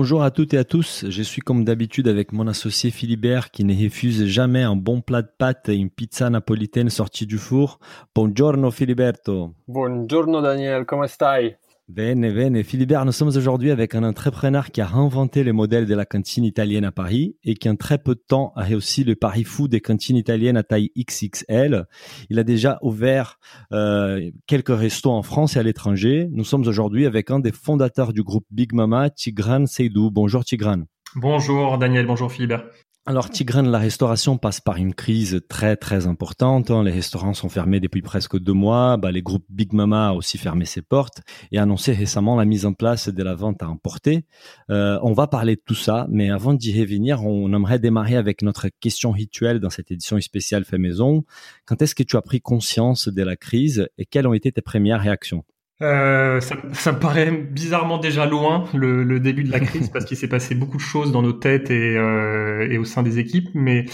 Bonjour à toutes et à tous, je suis comme d'habitude avec mon associé Philibert qui ne refuse jamais un bon plat de pâtes et une pizza napolitaine sortie du four. Buongiorno Filiberto. Buongiorno Daniel, come stai? Bene, bene. Philibert, nous sommes aujourd'hui avec un entrepreneur qui a réinventé le modèle de la cantine italienne à Paris et qui en très peu de temps a réussi le pari fou des cantines italiennes à taille XXL. Il a déjà ouvert euh, quelques restos en France et à l'étranger. Nous sommes aujourd'hui avec un des fondateurs du groupe Big Mama, Tigran Seydou. Bonjour Tigran. Bonjour Daniel, bonjour Philibert. Alors Tigran, la restauration passe par une crise très très importante. Hein. Les restaurants sont fermés depuis presque deux mois. Bah, les groupes Big Mama a aussi fermé ses portes et annoncé récemment la mise en place de la vente à emporter. Euh, on va parler de tout ça, mais avant d'y revenir, on aimerait démarrer avec notre question rituelle dans cette édition spéciale fait maison. Quand est-ce que tu as pris conscience de la crise et quelles ont été tes premières réactions? Euh, ça, ça, me paraît bizarrement déjà loin le, le début de la crise parce qu'il s'est passé beaucoup de choses dans nos têtes et, euh, et au sein des équipes, mais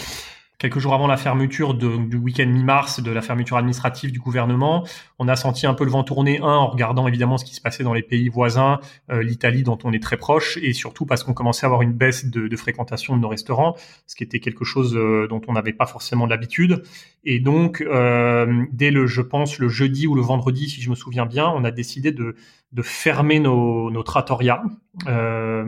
quelques jours avant la fermeture du week-end mi-mars, de la fermeture administrative du gouvernement, on a senti un peu le vent tourner, un, en regardant évidemment ce qui se passait dans les pays voisins, euh, l'Italie dont on est très proche, et surtout parce qu'on commençait à avoir une baisse de, de, fréquentation de nos restaurants, ce qui était quelque chose euh, dont on n'avait pas forcément l'habitude. Et donc, euh, dès le, je pense, le jeudi ou le vendredi, si je me souviens bien, on a décidé de, de fermer nos, nos trattorias, euh,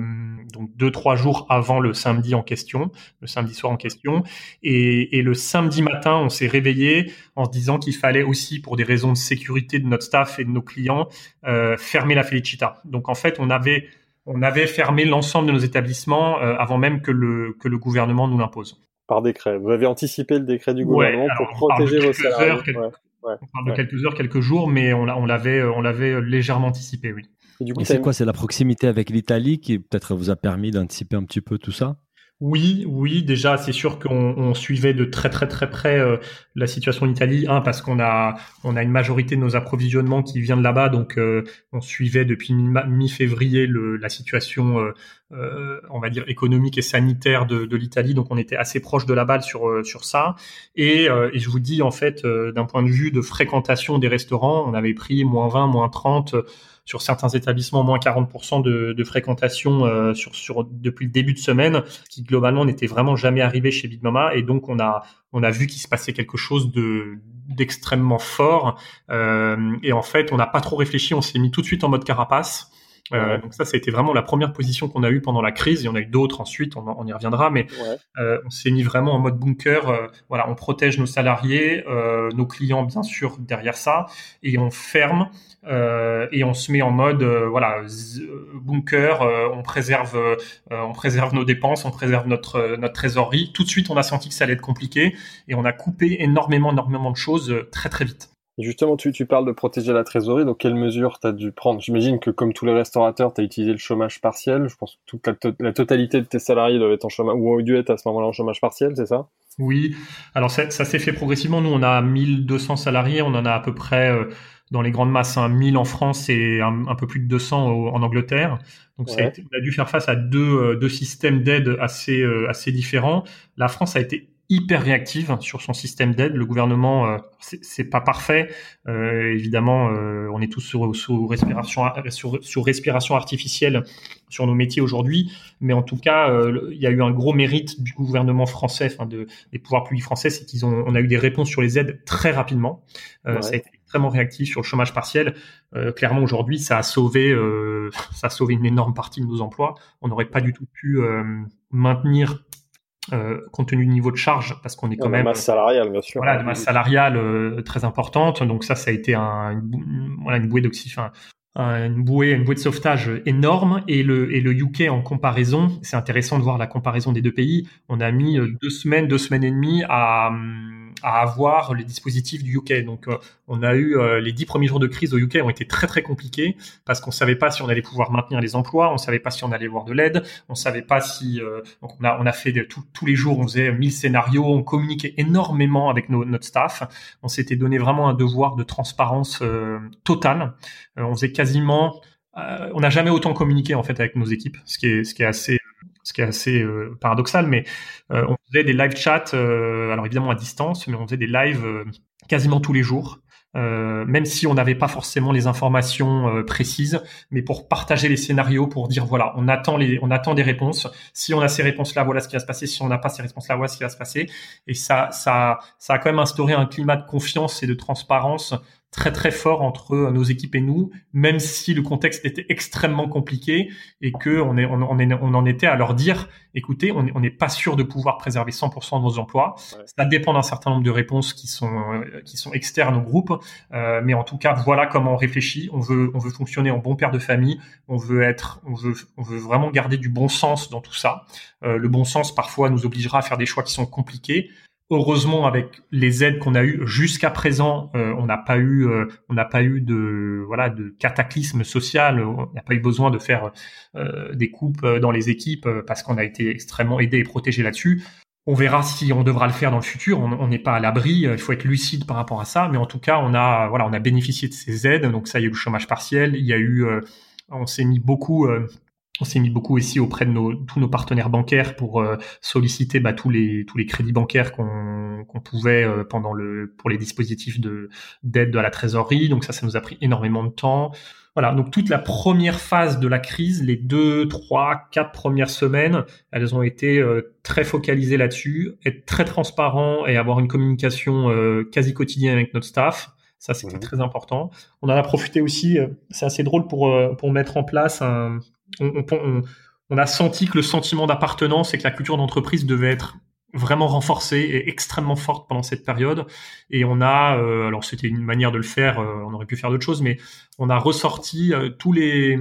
donc deux trois jours avant le samedi en question, le samedi soir en question, et, et le samedi matin, on s'est réveillé en se disant qu'il fallait aussi, pour des raisons de sécurité de notre staff et de nos clients, euh, fermer la Felicita. Donc en fait, on avait on avait fermé l'ensemble de nos établissements euh, avant même que le que le gouvernement nous l'impose. Par décret. Vous avez anticipé le décret du gouvernement pour protéger vos salariés. Heures, quelques, Ouais, on parle de quelques heures, quelques jours, mais on, on l'avait, on l'avait légèrement anticipé, oui. Et, du coup, et c'est quoi C'est la proximité avec l'Italie qui peut-être vous a permis d'anticiper un petit peu tout ça? Oui, oui, déjà c'est sûr qu'on on suivait de très très très près euh, la situation en Italie, un parce qu'on a on a une majorité de nos approvisionnements qui vient de là-bas, donc euh, on suivait depuis mi-février la situation, euh, euh, on va dire économique et sanitaire de, de l'Italie, donc on était assez proche de la balle sur sur ça. Et, et je vous dis en fait d'un point de vue de fréquentation des restaurants, on avait pris moins 20, moins 30 sur certains établissements moins 40% de, fréquentation euh, sur, depuis le début de semaine, qui globalement n'était vraiment jamais arrivé chez Big Mama. Et donc on a on a vu qu'il se passait quelque chose de d'extrêmement fort. Euh, et en fait, on n'a pas trop réfléchi, on s'est mis tout de suite en mode carapace. Euh, donc ça, ça a été vraiment la première position qu'on a eue pendant la crise. Il y en a eu d'autres ensuite, on, on, y reviendra, mais ouais. euh, on s'est mis vraiment en mode bunker. Euh, voilà, on protège nos salariés, euh, nos clients bien sûr derrière ça, et on ferme euh, et on se met en mode voilà bunker. on préserve, on préserve nos dépenses, on préserve notre notre trésorerie. Tout de suite, on a senti que ça allait être compliqué et on a coupé énormément, énormément de choses très très vite. Justement, tu, tu, parles de protéger la trésorerie, donc quelles mesures tu as dû prendre? J'imagine que comme tous les restaurateurs, tu as utilisé le chômage partiel. Je pense que toute la, to la, totalité de tes salariés doivent être en chômage, ou ont dû être à ce moment-là en chômage partiel, c'est ça? Oui, alors ça, ça s'est fait progressivement. Nous, on a 1200 salariés, on en a à peu près euh, dans les grandes masses, hein, 1000 en France et un, un, peu plus de 200 au, en Angleterre. Donc ouais. ça a été, on a dû faire face à deux, euh, deux systèmes d'aide assez, euh, assez différents. La France a été hyper réactive sur son système d'aide. Le gouvernement, euh, c'est pas parfait. Euh, évidemment, euh, on est tous sous, sous respiration sur, sur, respiration artificielle sur nos métiers aujourd'hui, mais en tout cas, euh, il y a eu un gros mérite du gouvernement français, enfin de, des pouvoirs publics français, c'est qu'ils ont, on a eu des réponses sur les aides très rapidement. Euh, ouais. Ça a été extrêmement réactif sur le chômage partiel. Euh, clairement, aujourd'hui, ça a sauvé, ça a sauvé une énorme partie de nos emplois. On n'aurait pas du tout pu maintenir euh, compte tenu du niveau de charge, parce qu'on est quand ouais, même masse salariale, bien sûr. Voilà, de masse salariale euh, très importante. Donc ça, ça a été un, une, voilà, une bouée d'oxygène, une bouée, une bouée de sauvetage énorme. Et le, et le UK en comparaison, c'est intéressant de voir la comparaison des deux pays. On a mis euh, deux semaines, deux semaines et demie à à avoir les dispositifs du UK. Donc, euh, on a eu les dix premiers jours de crise au UK ont été très très compliqués parce qu'on savait pas si on allait pouvoir maintenir les emplois, on savait pas si on allait voir de l'aide, on savait pas si. donc, on a on a fait de, tous les jours, on faisait mille scénarios, on communiquait énormément avec notre staff. On s'était donné vraiment un devoir de transparence totale. on faisait quasiment on n'a jamais autant communiqué en fait avec nos équipes, ce qui est ce qui est assez ce qui est assez euh, paradoxal, mais euh, on faisait des live chats, euh, alors évidemment à distance, mais on faisait des lives quasiment tous les jours. même si on n'avait pas forcément les informations précises, mais pour partager les scénarios, pour dire voilà, on attend les, on attend des réponses. Si on a ces réponses-là, voilà ce qui va se passer. Si on n'a pas ces réponses-là, voilà ce qui va se passer. Et ça, ça, ça a quand même instauré un climat de confiance et de transparence très très fort entre nos équipes et nous, même si le contexte était extrêmement compliqué et que on, est, on, on, en était à leur dire, écoutez, on n'est pas sûr de pouvoir préserver 100% de nos emplois. Ça dépend d'un certain nombre de réponses qui sont qui sont externes au groupe, euh, mais en tout cas, voilà comment on réfléchit. On veut on veut fonctionner en bon père de famille. On veut être on veut on veut vraiment garder du bon sens dans tout ça. Euh, le bon sens parfois nous obligera à faire des choix qui sont compliqués heureusement avec les aides qu'on a eues jusqu'à présent, euh, on n'a pas eu euh, on n'a pas eu de voilà de cataclysme social, on n'a pas eu besoin de faire euh, des coupes dans les équipes parce qu'on a été extrêmement aidé et protégé là-dessus. On verra si on devra le faire dans le futur. On n'est pas à l'abri. Il faut être lucide par rapport à ça. Mais en tout cas, on a voilà, on a bénéficié de ces aides. Donc ça, il y a eu le chômage partiel. Il y a eu, on s'est mis beaucoup on s'est mis beaucoup aussi auprès de nos, tous nos partenaires bancaires pour euh, solliciter bah, tous les tous les crédits bancaires qu'on pouvait euh, pendant le pour les dispositifs de d'aide à la trésorerie. Donc ça, ça nous a pris énormément de temps. Voilà. Donc toute la première phase de la crise, les deux, trois, quatre premières semaines, elles ont été euh, très focalisées là-dessus, être très transparent et avoir une communication quasi quotidienne avec notre staff. Ça, c'était mmh très important. On en a profité aussi, c'est assez drôle pour, pour mettre en place un, on, a senti que le sentiment d'appartenance et que la culture d'entreprise devait être vraiment renforcée et extrêmement forte pendant cette période. Et on a, euh, alors c'était une manière de le faire, euh, on aurait pu faire d'autres choses, mais on a ressorti euh, tous les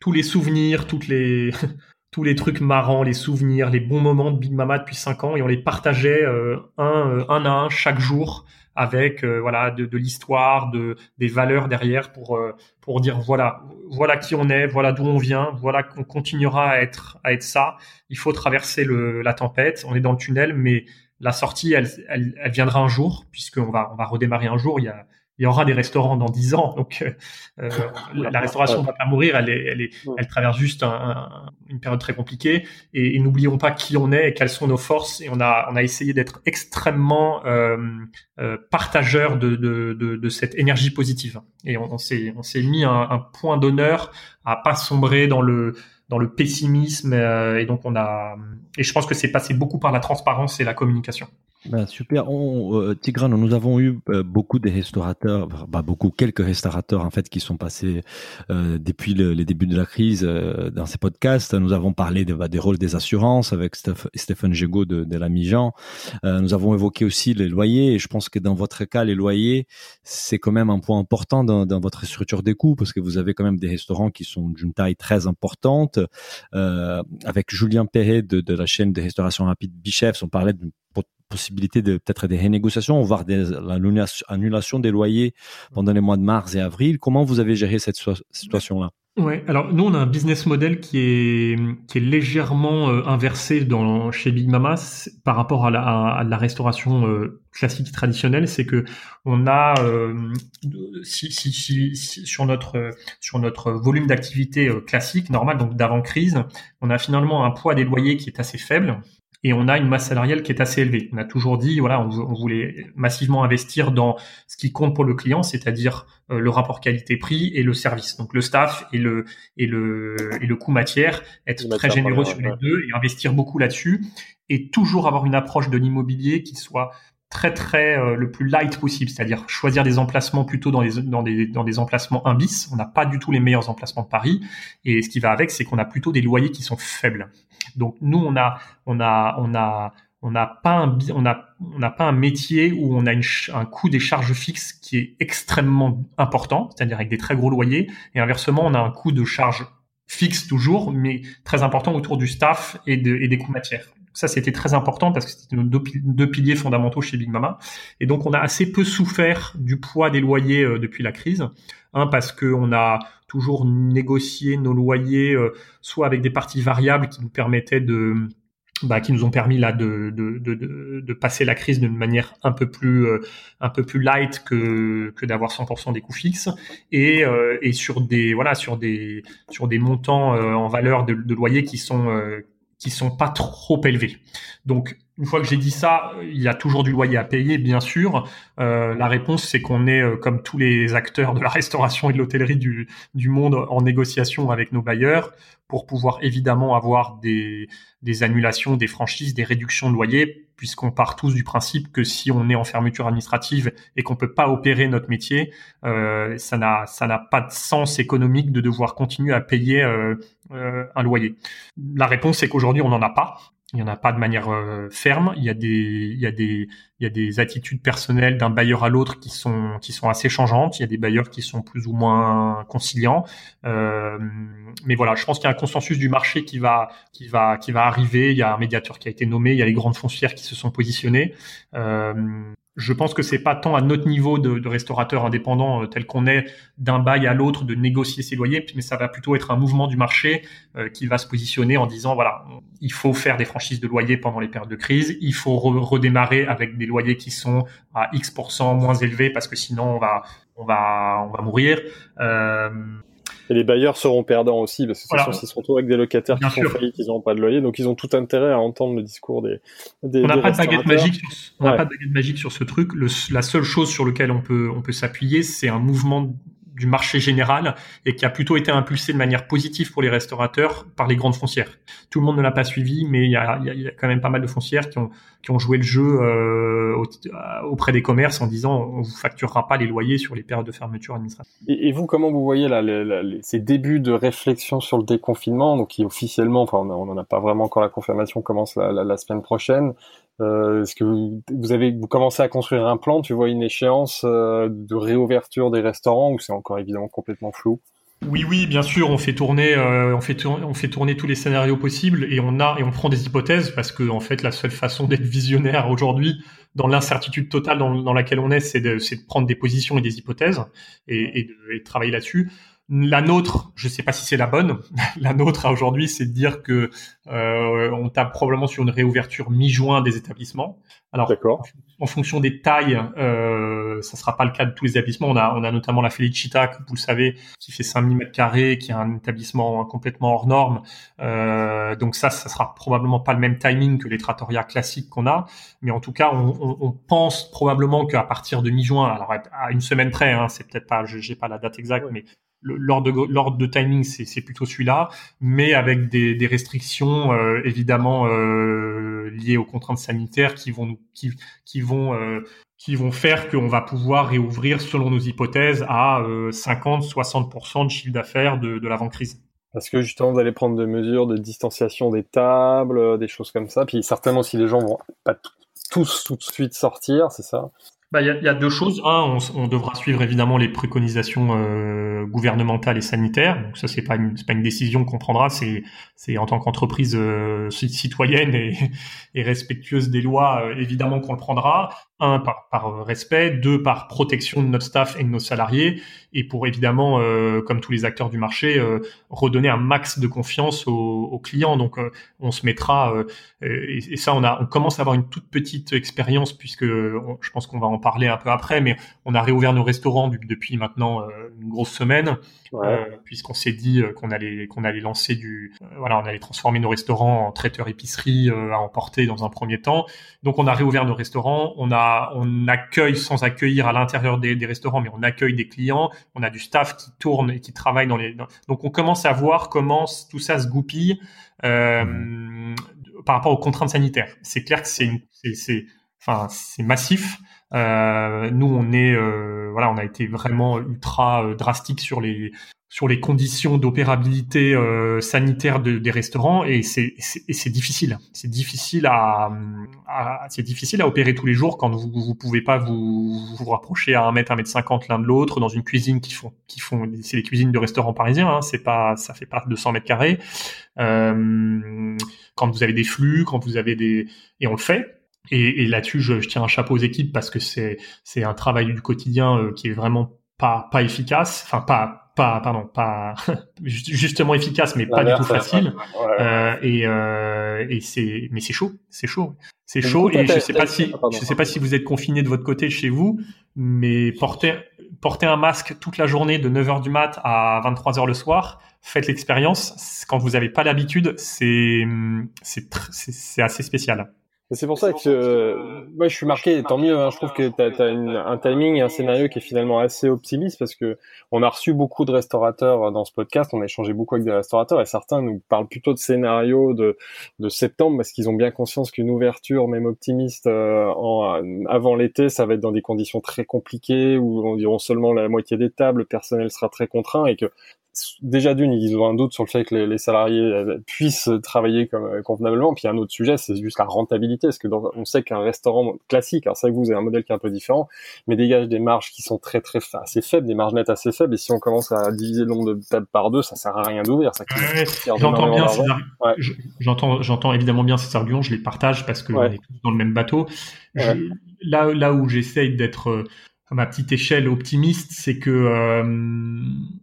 tous les souvenirs, les tous les trucs marrants, les souvenirs, les bons moments de Big Mama depuis cinq ans, et on les partageait un, un à un chaque jour avec euh, voilà de, de l'histoire, de des valeurs derrière pour euh, pour dire voilà voilà qui on est, voilà d'où on vient, voilà qu'on continuera à être à être ça. Il faut traverser le, la tempête. On est dans le tunnel, mais la sortie, elle, elle, viendra un jour puisqu'on va on va redémarrer un jour. Il y aura des restaurants dans dix ans. Donc, euh, euh la, restauration ne va pas mourir. Elle, est, elle, est, elle traverse juste un, une période très compliquée. Et, et n'oublions pas qui on est et quelles sont nos forces. Et on a, on a essayé d'être extrêmement euh, euh, partageur de, de, de, de, cette énergie positive. Et on, on s'est mis un, un point d'honneur à pas sombrer dans le dans le pessimisme. Euh, et donc, on a. Et je pense que c'est passé beaucoup par la transparence et la communication. Ben, super. Euh, Tigran, nous avons eu euh, beaucoup de restaurateurs, beaucoup, quelques restaurateurs en fait qui sont passés depuis le, les débuts de la crise dans ces podcasts. Nous avons parlé bah, des rôles des assurances avec Stéphane Gégaud de, de la Mijan. nous avons évoqué aussi les loyers et je pense que dans votre cas, les loyers, c'est quand même un point important dans, votre structure des coûts parce que vous avez quand même des restaurants qui sont d'une taille très importante. Avec Julien Perret de, la chaîne de restauration rapide Bichef, on parlait d'une possibilité de peut-être des renégociations, voire des l'annulation des loyers pendant les mois de mars et avril. Comment vous avez géré cette situation-là? Ouais, alors nous on a un business model qui est qui est légèrement euh, inversé dans chez Big Mama par rapport à la, restauration euh, classique traditionnelle, c'est que on a euh, si, si, sur notre sur notre volume d'activité classique normal donc d'avant crise, on a finalement un poids des loyers qui est assez faible et on a une masse salariale qui est assez élevée. On a toujours dit, voilà, on, voulait massivement investir dans ce qui compte pour le client, c'est-à-dire euh, le rapport qualité-prix et le service. Donc le staff et le et le et le coût matière, être très généreux sur les deux et investir beaucoup là-dessus et toujours avoir une approche de l'immobilier qui soit très très euh, le plus light possible, c'est-à-dire choisir des emplacements plutôt dans des dans des dans des emplacements 1 bis. On n'a pas du tout les meilleurs emplacements de Paris et ce qui va avec, c'est qu'on a plutôt des loyers qui sont faibles. Donc nous on a on a on a on n'a pas un on a on n'a pas un métier où on a une, un coût des charges fixes qui est extrêmement important, c'est-à-dire avec des très gros loyers et inversement on a un coût de charge fixe toujours mais très important autour du staff et, de, et des coûts matières. Ça, c'était très important parce que c'était nos deux, piliers fondamentaux chez Big Mama. Et donc, on a assez peu souffert du poids des loyers euh, depuis la crise. Un, parce qu'on a toujours négocié nos loyers soit avec des parties variables qui nous permettaient de bah, qui nous ont permis là de, de, de, de, passer la crise d'une manière un peu plus euh, un peu plus light que, que d'avoir 100% des coûts fixes et, euh, et sur des voilà sur des sur des montants euh, en valeur de, de loyer qui sont qui sont pas trop élevés. Donc une fois que j'ai dit ça, il y a toujours du loyer à payer, bien sûr. Euh, la réponse, c'est qu'on est, euh, comme tous les acteurs de la restauration et de l'hôtellerie du, du, monde, en négociation avec nos bailleurs pour pouvoir évidemment avoir des, des annulations, des franchises, des réductions de loyer, puisqu'on part tous du principe que si on est en fermeture administrative et qu'on peut pas opérer notre métier, euh, ça n'a ça n'a pas de sens économique de devoir continuer à payer euh, euh un loyer. La réponse, c'est qu'aujourd'hui, on n'en a pas. Il n'y en a pas de manière euh, ferme. Il y a des, il y a des, il y a des attitudes personnelles d'un bailleur à l'autre qui sont, qui sont assez changeantes. Il y a des bailleurs qui sont plus ou moins conciliants. Euh, mais voilà, je pense qu'il y a un consensus du marché qui va, qui va, qui va arriver. Il y a un médiateur qui a été nommé. Il y a les grandes foncières qui se sont positionnées. Euh, je pense que c'est pas tant à notre niveau de, de restaurateur indépendant euh, tel qu'on est d'un bail à l'autre de négocier ses loyers, mais ça va plutôt être un mouvement du marché euh, qui va se positionner en disant voilà, il faut faire des franchises de loyers pendant les périodes de crise, il faut redémarrer avec des loyers qui sont à X moins élevés parce que sinon on va on va on va mourir. Euh, et les bailleurs seront perdants aussi, parce que voilà. s'ils se retrouvent avec des locataires qui sont faillis, qui n'ont pas de loyer, donc ils ont tout intérêt à entendre le discours des. des on n'a pas de baguette magique. Sur, on n'a pas de baguette magique sur ce truc. Le, la seule chose sur laquelle on peut on peut s'appuyer, c'est un mouvement du marché général et qui a plutôt été impulsé de manière positive pour les restaurateurs par les grandes foncières. Tout le monde ne l'a pas suivi, mais il y a, quand même pas mal de foncières qui ont, qui ont joué le jeu euh, auprès des commerces en disant on vous facturera pas les loyers sur les périodes de fermeture administrative. Et, vous, comment vous voyez ces débuts de réflexion sur le déconfinement, donc qui officiellement, enfin on n'en a pas vraiment encore la confirmation, commence la semaine prochaine. Euh, Est-ce que vous, avez vous commencez à construire un plan Tu vois une échéance euh, de réouverture des restaurants ou c'est encore évidemment complètement flou? Oui, oui, bien sûr, on fait tourner, euh, on fait tourner, on fait tourner tous les scénarios possibles et on a et on prend des hypothèses parce que en fait, la seule façon d'être visionnaire aujourd'hui, dans l'incertitude totale dans, laquelle on est, c'est de, prendre des positions et des hypothèses et, et de, et de travailler là-dessus. La nôtre, je ne sais pas si c'est la bonne. La nôtre à aujourd'hui, c'est de dire que euh, on tape probablement sur une réouverture mi-juin des établissements. Alors, en, fonction des tailles, euh, ça sera pas le cas de tous les établissements. On a, on a notamment la Felicita, vous le savez, qui fait 5000 mètres carrés, qui est un établissement complètement hors norme. Euh, donc ça, ça sera probablement pas le même timing que les trattoria classiques qu'on a. Mais en tout cas, on, on, on pense probablement qu'à partir de mi-juin, alors à une semaine près, hein, c'est peut-être pas, j'ai pas la date exacte, mais l'ordre de, de timing, c'est plutôt celui-là, mais avec des, restrictions euh, évidemment euh, liées aux contraintes sanitaires qui vont qui, qui vont euh, qui vont faire qu'on va pouvoir réouvrir, selon nos hypothèses, à 50-60% de chiffre d'affaires de, de l'avant-crise. Parce que justement, vous allez prendre des mesures de distanciation des tables, des choses comme ça. Puis certainement, si les gens vont pas tous tout de suite sortir, c'est ça? Bah, il y, a, y, a, deux choses. Un, on, on, devra suivre évidemment les préconisations euh, gouvernementales et sanitaires. Donc ça, c'est pas une, pas une décision qu'on prendra. C'est, c'est en tant qu'entreprise euh, citoyenne et, et, respectueuse des lois, euh, évidemment qu'on le prendra un par, respect, deux par protection de notre staff et de nos salariés, et pour évidemment, euh, comme tous les acteurs du marché, euh, redonner un max de confiance aux, clients. Donc, euh, on se mettra, et, et, ça, on a, on commence à avoir une toute petite expérience puisque je pense qu'on va en parler un peu après, mais on a réouvert nos restaurants depuis maintenant une grosse semaine, ouais. puisqu'on s'est dit qu'on allait qu'on allait lancer du, voilà, on allait transformer nos restaurants en traiteur épicerie à emporter dans un premier temps. Donc, on a réouvert nos restaurants, on a on accueille sans accueillir à l'intérieur des, restaurants, mais on accueille des clients, on a du staff qui tourne et qui travaille dans les. Donc on commence à voir comment tout ça se goupille euh, par rapport aux contraintes sanitaires. C'est clair que c'est enfin c'est massif. Euh, nous, on est, euh, voilà, on a été vraiment ultra euh, drastique sur les sur les conditions d'opérabilité euh, sanitaire de, des restaurants et c'est c'est difficile. C'est difficile à, à c'est difficile à opérer tous les jours quand vous vous pouvez pas vous vous rapprocher à un mètre, un mètre cinquante l'un de l'autre dans une cuisine qui font qui font c'est les cuisines de restaurants parisiens. Hein, c'est pas ça fait pas 200 mètres carrés. Euh, quand vous avez des flux, quand vous avez des et on le fait et, et là-dessus, je, je, tiens un chapeau aux équipes parce que c'est c'est un travail du quotidien euh, qui est vraiment pas pas efficace, enfin pas pas pardon pas justement efficace, mais pas du tout facile. Euh, et euh, et c'est mais c'est chaud, c'est chaud, c'est chaud. Et je sais pas si je sais pas si vous êtes confiné de votre côté chez vous, mais porter porter un masque toute la journée de 9h du mat à 23h le soir, faites l'expérience. Quand vous n'avez pas l'habitude, c'est assez spécial. C'est pour ça que euh, moi je suis marqué, tant mieux. Hein, je trouve que tu as, un timing et un scénario qui est finalement assez optimiste parce que on a reçu beaucoup de restaurateurs dans ce podcast, on a échangé beaucoup avec des restaurateurs et certains nous parlent plutôt de scénario de, de septembre parce qu'ils ont bien conscience qu'une ouverture, même optimiste, euh, en, avant l'été, ça va être dans des conditions très compliquées où on diront seulement la moitié des tables, le personnel sera très contraint et que déjà d'une, ils ont un doute sur le fait que les, salariés euh, puissent travailler comme euh, convenablement. Puis un autre sujet, c'est juste la rentabilité, parce que on sait qu'un restaurant classique, alors c'est vrai que vous avez un modèle qui est un peu différent, mais dégage des marges qui sont très très assez faibles, des marges nettes assez faibles. Et si on commence à diviser le nombre de tables par deux, ça sert à rien d'ouvrir. J'entends bien, j'entends, j'entends évidemment bien ces arguments, je les partage parce que on est tous dans le même bateau. là, là où j'essaye d'être euh, à ma petite échelle optimiste, c'est que euh,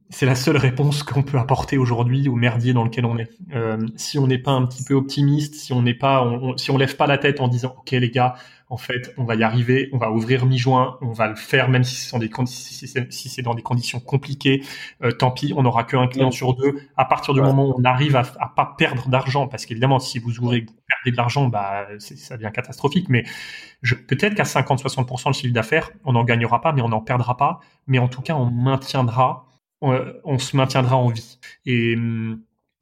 c'est la seule réponse qu'on peut apporter aujourd'hui au merdier dans lequel on est. Euh, si on n'est pas un petit peu optimiste, si on n'est pas, on, si on lève pas la tête en disant ok les gars, en fait on va y arriver, on va ouvrir mi-juin, on va le faire même si c'est dans des si c'est dans des conditions compliquées, euh, tant pis, on n'aura qu'un client sur deux. À partir du moment où on arrive à, à pas perdre d'argent, parce qu'évidemment si vous ouvrez de l'argent, bah ça devient catastrophique. Mais peut-être qu'à 50-60% de chiffre d'affaires, on n'en gagnera pas, mais on n'en perdra pas. Mais en tout cas, on maintiendra, on, se maintiendra en vie. Et,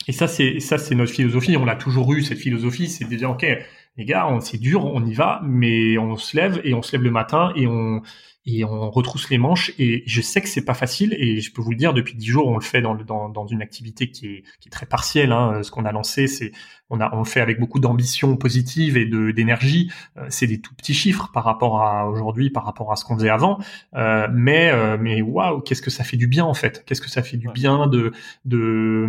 et ça, c'est ça, c'est notre philosophie. On l'a toujours eu cette philosophie, c'est de dire ok, les gars, c'est dur, on y va, mais on se lève et on se lève le matin et on et on retrousse les manches. Et je sais que c'est pas facile et je peux vous le dire, depuis dix jours, on le fait dans, dans, dans une activité qui est, qui est très partielle. Hein. Ce qu'on a lancé, c'est on a on le fait avec beaucoup d'ambition positive et de d'énergie. Euh, c'est des tout petits chiffres par rapport à aujourd'hui, par rapport à ce qu'on faisait avant. Euh, mais euh, mais waouh, qu'est-ce que ça fait du bien en fait Qu'est-ce que ça fait du bien de de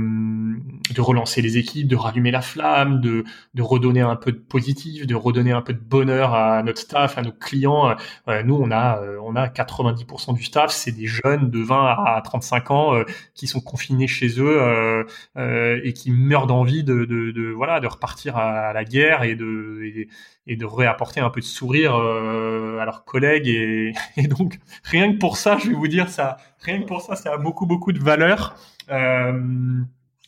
de relancer les équipes, de rallumer la flamme, de de redonner un peu de positif, de redonner un peu de bonheur à notre staff, à nos clients. nous, on a on a 90% du staff, c'est des jeunes de 20 à 35 ans qui sont confinés chez eux et qui meurent d'envie de, voilà, de repartir à, la guerre et de, et, de réapporter un peu de sourire euh, à leurs collègues. Et, donc, rien que pour ça, je vais vous dire, ça, rien que pour ça, ça a beaucoup, beaucoup de valeur. Euh,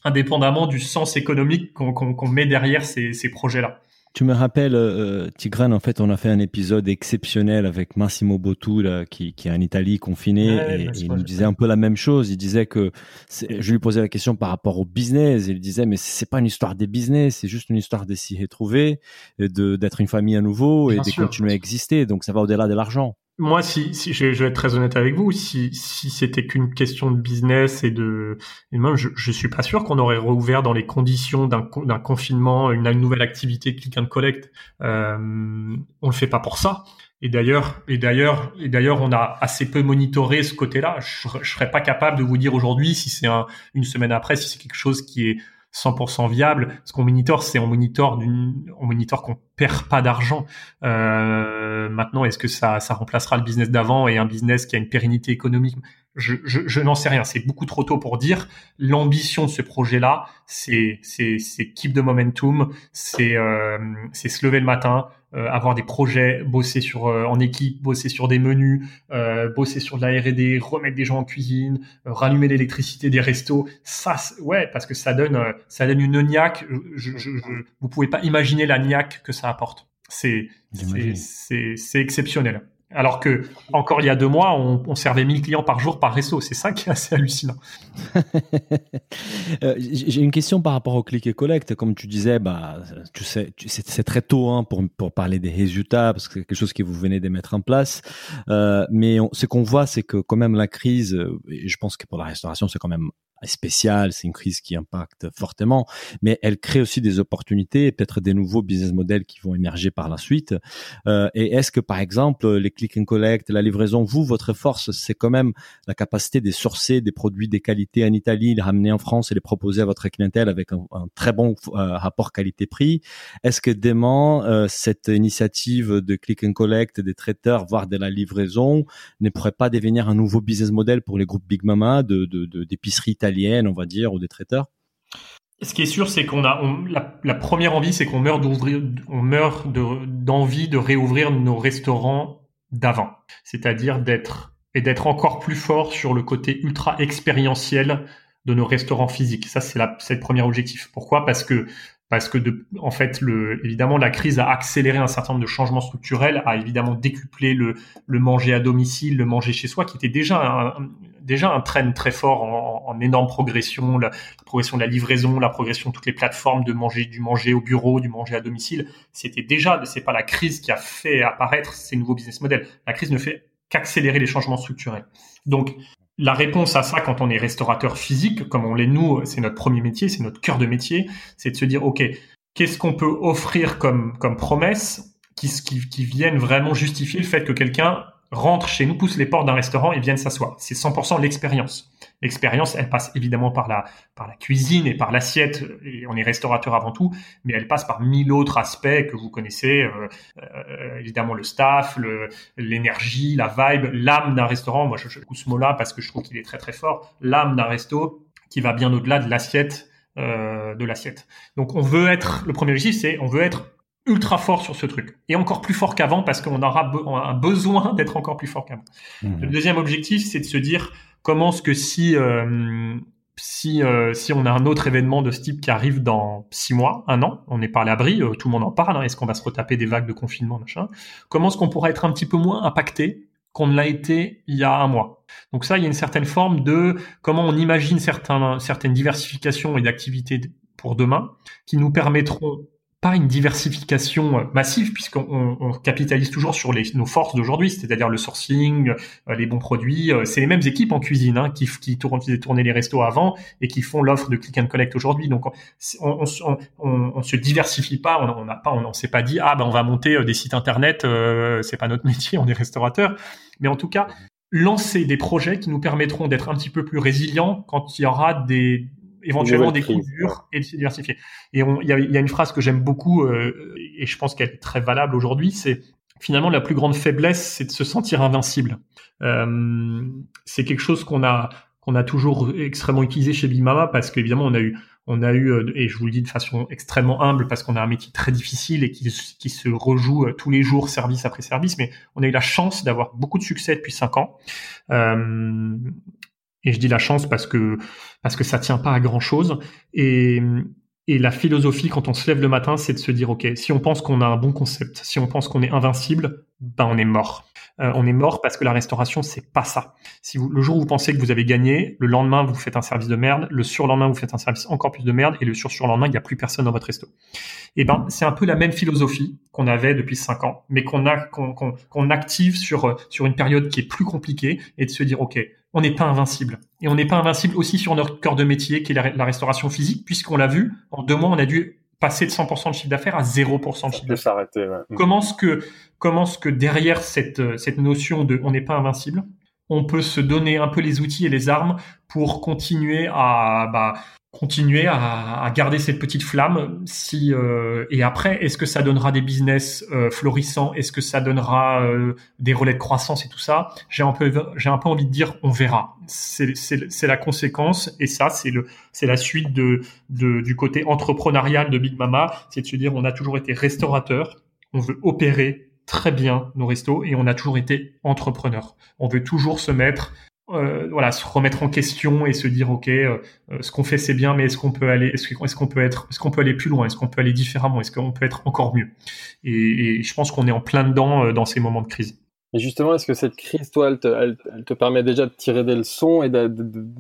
indépendamment du sens économique qu'on met derrière ces, ces projets-là. Tu me rappelles, euh, Tigran, en fait, on a fait un épisode exceptionnel avec Massimo Bottu, qui, qui est en Italie, confiné, et, il nous disait un peu la même chose. Il disait que, je lui posais la question par rapport au business, et il disait, mais c'est pas une histoire des business, c'est juste une histoire de s'y retrouver, d'être une famille à nouveau, et de continuer à exister. Donc, ça va au-delà de l'argent moi, si, si je, vais être très honnête avec vous, si, si c'était qu'une question de business et de, et même, je, je suis pas sûr qu'on aurait rouvert dans les conditions d'un, d'un confinement une, nouvelle activité de click and collect. Euh, on le fait pas pour ça. Et d'ailleurs, et d'ailleurs, et d'ailleurs, on a assez peu monitoré ce côté-là. Je, je serais pas capable de vous dire aujourd'hui si c'est un, une semaine après, si c'est quelque chose qui est 100% viable. Ce qu'on monitor, c'est on monitor d'une, on qu'on perd pas d'argent. Euh, maintenant, est-ce que ça, ça remplacera le business d'avant et un business qui a une pérennité économique? Je, je, je n'en sais rien. C'est beaucoup trop tôt pour dire. L'ambition de ce projet-là, c'est, c'est, c'est keep the momentum, c'est, euh, c'est se lever le matin, avoir des projets, bosser sur euh, en équipe, bosser sur des menus, euh, bosser sur de la R&D, remettre des gens en cuisine, rallumer l'électricité des restos. Ça, ouais, parce que ça donne ça donne une niaque. Je, je, je, vous pouvez pas imaginer la niaque que ça apporte. C'est c'est exceptionnel. Alors que encore il y a deux mois, on, servait 1000 clients par jour par resto. C'est ça qui est assez hallucinant. Euh, j'ai une question par rapport au click et collect. Comme tu disais, bah, c'est très tôt hein, pour, pour parler des résultats parce que c'est quelque chose que vous venez de mettre en place. Euh, mais ce qu'on voit, c'est que quand même la crise, euh, je pense que pour la restauration, c'est quand même spéciale, c'est une crise qui impacte fortement, mais elle crée aussi des opportunités, peut-être des nouveaux business models qui vont émerger par la suite. Euh, et est-ce que par exemple les click and collect, la livraison, vous, votre force, c'est quand même la capacité de sourcer des produits des qualités en Italie, les ramener en France et les proposer à votre clientèle avec un, très bon euh, rapport qualité-prix? Est-ce que demain euh, cette initiative de click and collect des traiteurs, voire de la livraison, ne pourrait pas devenir un nouveau business model pour les groupes Big Mama de d'épicerie de, on va dire, ou des traiteurs ce qui est sûr, c'est qu'on a la, première envie, c'est qu'on meurt d'ouvrir, on meurt d'envie de, réouvrir nos restaurants d'avant, c'est-à-dire d'être et d'être encore plus fort sur le côté ultra expérientiel de nos restaurants physiques. Ça, c'est le premier objectif. Pourquoi? Parce que parce que en fait, évidemment, la crise a accéléré un certain nombre de changements structurels, a évidemment décuplé le, le manger à domicile, le manger chez soi, qui était déjà un, déjà un trend très fort en, énorme progression, la, progression de la livraison, la progression de toutes les plateformes de manger, du manger au bureau, du manger à domicile. C'était déjà, c'est pas la crise qui a fait apparaître ces nouveaux business models. La crise ne fait qu'accélérer les changements structurels. Donc, la réponse à ça, quand on est restaurateur physique, comme on l'est nous, c'est notre premier métier, c'est notre cœur de métier, c'est de se dire, OK, qu'est-ce qu'on peut offrir comme, comme promesse qui, qui, qui viennent vraiment justifier le fait que quelqu'un rentre chez nous, pousse les portes d'un restaurant et vienne s'asseoir. C'est 100% l'expérience. L'expérience, elle passe évidemment par la, par la cuisine et par l'assiette, et on est restaurateur avant tout, mais elle passe par mille autres aspects que vous connaissez, euh, euh, évidemment le staff, l'énergie, la vibe, l'âme d'un restaurant. Moi, je, je ce mot-là parce que je trouve qu'il est très très fort. L'âme d'un resto qui va bien au-delà de l'assiette, euh, de l'assiette. Donc, on veut être, le premier objectif, c'est on veut être ultra fort sur ce truc et encore plus fort qu'avant parce qu'on aura un besoin d'être encore plus fort qu'avant. Mmh. Le deuxième objectif, c'est de se dire comment est-ce que si euh, si euh, si on a un autre événement de ce type qui arrive dans six mois, un an, on n'est pas à l'abri, euh, tout le monde en parle. Hein, est-ce qu'on va se retaper des vagues de confinement, machin Comment est-ce qu'on pourra être un petit peu moins impacté qu'on ne l'a été il y a un mois? Donc ça, il y a une certaine forme de comment on imagine certains, certaines diversifications et d'activités pour demain qui nous permettront pas une diversification euh, massive puisqu'on on capitalise toujours sur les, nos forces d'aujourd'hui, c'est-à-dire le sourcing, euh, les bons produits. Euh, c'est les mêmes équipes en cuisine hein, qui, qui, tournaient les restos avant et qui font l'offre de click and collect aujourd'hui. Donc on, se diversifie pas, on n'a pas, on, s'est pas dit ah ben on va monter des sites internet, c'est pas notre métier, on est restaurateur. Mais en tout cas, lancer des projets qui nous permettront d'être un petit peu plus résilients quand il y aura des, éventuellement des coups durs et de se diversifier. Et il y a, y a, une phrase que j'aime beaucoup euh, et je pense qu'elle est très valable aujourd'hui, c'est finalement la plus grande faiblesse, c'est de se sentir invincible. Euh, c'est quelque chose qu'on a qu'on a toujours extrêmement utilisé chez Big Mama parce qu'évidemment on a eu on a eu euh, et je vous le dis de façon extrêmement humble parce qu'on a un métier très difficile et qui, qui se rejoue euh, tous les jours service après service mais on a eu la chance d'avoir beaucoup de succès depuis cinq ans euh, et je dis la chance parce que parce que ça tient pas à grand chose. Et, et la philosophie, quand on se lève le matin, c'est de se dire ok, si on pense qu'on a un bon concept, si on pense qu'on est invincible, ben on est mort. Euh, on est mort parce que la restauration, c'est pas ça. Si vous, le jour où vous pensez que vous avez gagné, le lendemain, vous faites un service de merde, le surlendemain, vous faites un service encore plus de merde, et le sur-surlendemain, il n'y a plus personne dans votre resto. Et ben, c'est un peu la même philosophie qu'on avait depuis cinq ans, mais qu'on a, qu'on, active sur, sur une période qui est plus compliquée, et de se dire, OK, on n'est pas invincible. Et on n'est pas invincible aussi sur notre cœur de métier, qui est la, restauration physique, puisqu'on l'a vu, en deux mois, on a dû passer de 100% de chiffre d'affaires à 0% de chiffre d'affaires. Comment est-ce que, comment est-ce que derrière cette, cette notion de on n'est pas invincible, on peut se donner un peu les outils et les armes pour continuer à, bah, continuer à, garder cette petite flamme si euh, et après est-ce que ça donnera des business euh, florissants? Est-ce que ça donnera euh, des relais de croissance et tout ça? J'ai un peu j'ai un peu envie de dire on verra. C'est c'est la conséquence et ça c'est le c'est la suite de, de du côté entrepreneurial de Big Mama c'est de se dire on a toujours été restaurateur on veut opérer très bien nos restos et on a toujours été entrepreneur. On veut toujours se mettre euh, voilà, se remettre en question et se dire ok, euh, euh, ce qu'on fait c'est bien, mais est-ce qu'on peut aller, est-ce qu'on peut être, est-ce qu'on peut aller plus loin, est-ce qu'on peut aller différemment, est-ce qu'on peut être encore mieux? Et, je pense qu'on est en plein dedans dans ces moments de crise. Et justement, est-ce que cette crise, toi, elle te, permet déjà de tirer des leçons et de,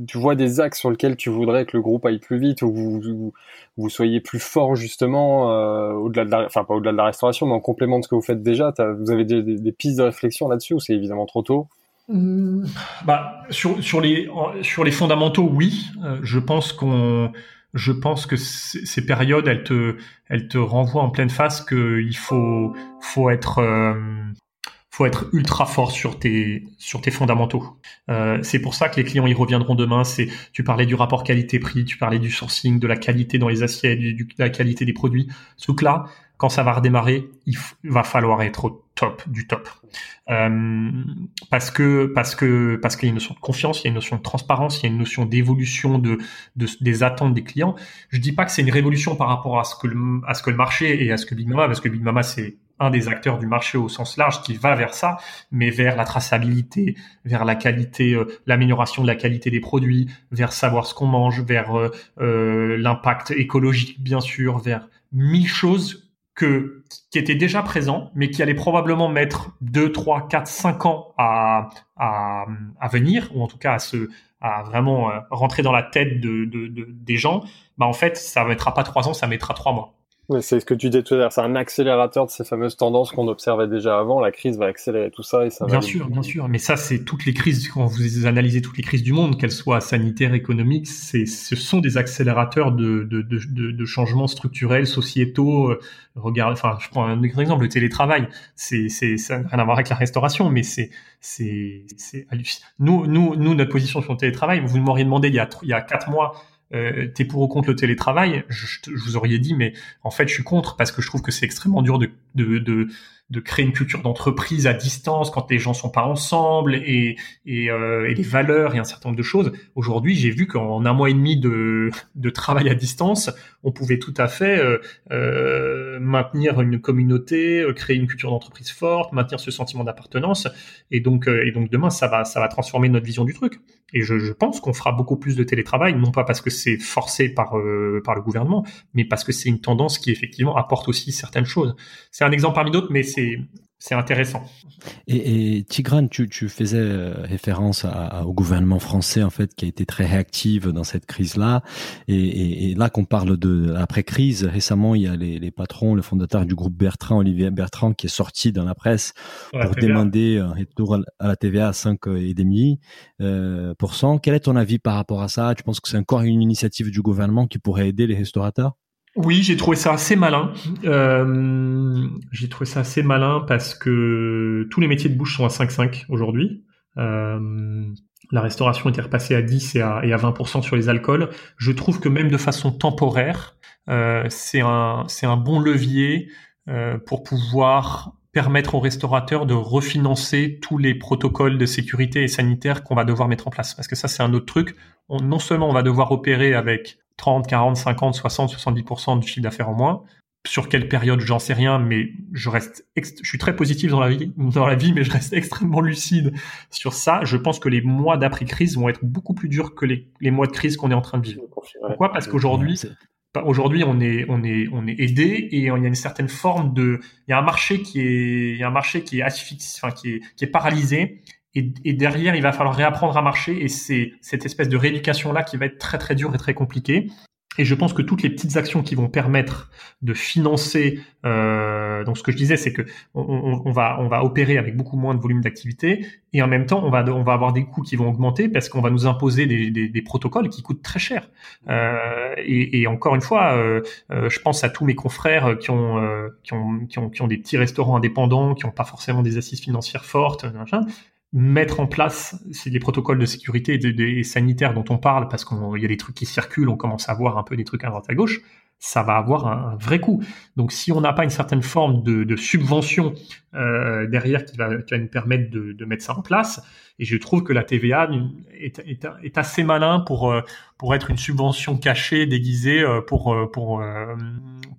tu vois des axes sur lesquels tu voudrais que le groupe aille plus vite ou vous, vous, soyez plus fort justement euh, au-delà de la, enfin pas au-delà de la restauration, mais en complément de ce que vous faites déjà? Vous avez des, pistes de réflexion là-dessus ou c'est évidemment trop tôt? Bah, sur, sur, les, sur les fondamentaux, oui. Euh, je pense qu'on je pense que ces périodes, elles te, elles te renvoient en pleine face qu'il faut, faut être, euh, faut être ultra fort sur tes sur tes fondamentaux. Euh, c'est pour ça que les clients y reviendront demain. C'est tu parlais du rapport qualité-prix, tu parlais du sourcing, de la qualité dans les assiettes, de la qualité des produits. Ce truc-là, quand ça va redémarrer, il va falloir être au top du top. Euh, parce que parce que parce qu'il y a une notion de confiance, il y a une notion de transparence, il y a une notion d'évolution de, de, des attentes des clients. Je dis pas que c'est une révolution par rapport à ce que le, à ce que le marché et à ce que Big Mama, parce que Big Mama c'est un des acteurs du marché au sens large qui va vers ça, mais vers la traçabilité, vers la qualité, euh, l'amélioration de la qualité des produits, vers savoir ce qu'on mange, vers euh, euh, l'impact écologique bien sûr, vers mille choses que qui étaient déjà présents, mais qui allaient probablement mettre 2, 3, 4, 5 ans à, à, à venir, ou en tout cas à se à vraiment rentrer dans la tête de, de, de, des gens, bah en fait, ça mettra pas trois ans, ça mettra trois mois c'est ce que tu disais tout à l'heure, c'est un accélérateur de ces fameuses tendances qu'on observait déjà avant. La crise va accélérer tout ça et ça bien sûr, bien sûr. Mais ça, c'est toutes les crises quand vous analysez toutes les crises du monde, qu'elles soient sanitaires, économiques, c'est ce sont des accélérateurs de de, de, de, changements structurels, sociétaux. Euh, regarde, enfin, je prends un exemple, le télétravail. C'est c'est ça n'a rien à voir avec la restauration, mais c'est c'est c'est nous nous nous notre position sur le télétravail. Vous m'auriez demandé il y a il y a quatre mois euh, t'es pour ou contre le télétravail, je, je, vous auriez dit, mais en fait, je suis contre parce que je trouve que c'est extrêmement dur de, de, de, de créer une culture d'entreprise à distance quand les gens sont pas ensemble et, et, euh, et les valeurs et un certain nombre de choses. Aujourd'hui, j'ai vu qu'en un mois et demi de, de travail à distance, on pouvait tout à fait euh, euh maintenir une communauté, euh, créer une culture d'entreprise forte, maintenir ce sentiment d'appartenance. Et donc, euh, et donc demain, ça va, ça va transformer notre vision du truc. Et je, je pense qu'on fera beaucoup plus de télétravail, non pas parce que c'est forcé par par le gouvernement, mais parce que c'est une tendance qui effectivement apporte aussi certaines choses. C'est un exemple parmi d'autres, mais c'est c'est intéressant. Et, et Tigran, tu, tu, faisais euh, référence à, au gouvernement français en fait qui a été très réactif dans cette crise-là. Et, et, là qu'on parle de après crise, récemment il y a les, les, patrons, le fondateur du groupe Bertrand, Olivier Bertrand, qui est sorti dans la presse pour demander un retour à la TVA à 5,5% euh, Quel est ton avis par rapport à ça? Tu penses que c'est encore une initiative du gouvernement qui pourrait aider les restaurateurs? Oui, j'ai trouvé ça assez malin. Euh, j'ai trouvé ça assez malin parce que tous les métiers de bouche sont à 5,5 aujourd'hui. Euh, la restauration était repassée à 10 et à, et à 20% sur les alcools. Je trouve que même de façon temporaire, euh, c'est un, bon levier pour pouvoir permettre aux restaurateurs de refinancer tous les protocoles de sécurité et sanitaire qu'on va devoir mettre en place. Parce que ça, c'est un autre truc. On, non seulement on va devoir opérer avec 30, 40, 50, 60, 70% de chiffre d'affaires en moins. Sur quelle période, j'en sais rien, mais je reste, je suis très positif dans la vie, dans la vie, mais je reste extrêmement lucide sur ça. Je pense que les mois d'après-crise vont être beaucoup plus durs que les, les mois de crise qu'on est en train de vivre. Pourquoi? Parce qu'aujourd'hui, aujourd'hui, on est, on est, on est aidé et il y a une certaine forme de, il y a un marché qui est, il y a un marché qui est asphyxié, enfin, qui est, qui est paralysé et, derrière, il va falloir réapprendre à marcher et c'est cette espèce de rééducation-là qui va être très très dure et très compliquée. Et je pense que toutes les petites actions qui vont permettre de financer, euh, donc ce que je disais, c'est que on, va on va opérer avec beaucoup moins de volume d'activité et en même temps on va on va avoir des coûts qui vont augmenter parce qu'on va nous imposer des, des, protocoles qui coûtent très cher. Euh, et, encore une fois, euh, je pense à tous mes confrères qui ont, qui ont qui ont qui ont des petits restaurants indépendants, qui n'ont pas forcément des assises financières fortes, machin mettre en place des protocoles de sécurité et, sanitaires dont on parle parce qu'il y a des trucs qui circulent, on commence à voir un peu des trucs à droite à gauche, ça va avoir un, vrai coût. Donc si on n'a pas une certaine forme de, subvention euh, derrière qui va, qui va nous permettre de, mettre ça en place, et je trouve que la TVA est, est, assez malin pour euh, pour être une subvention cachée, déguisée euh, pour pour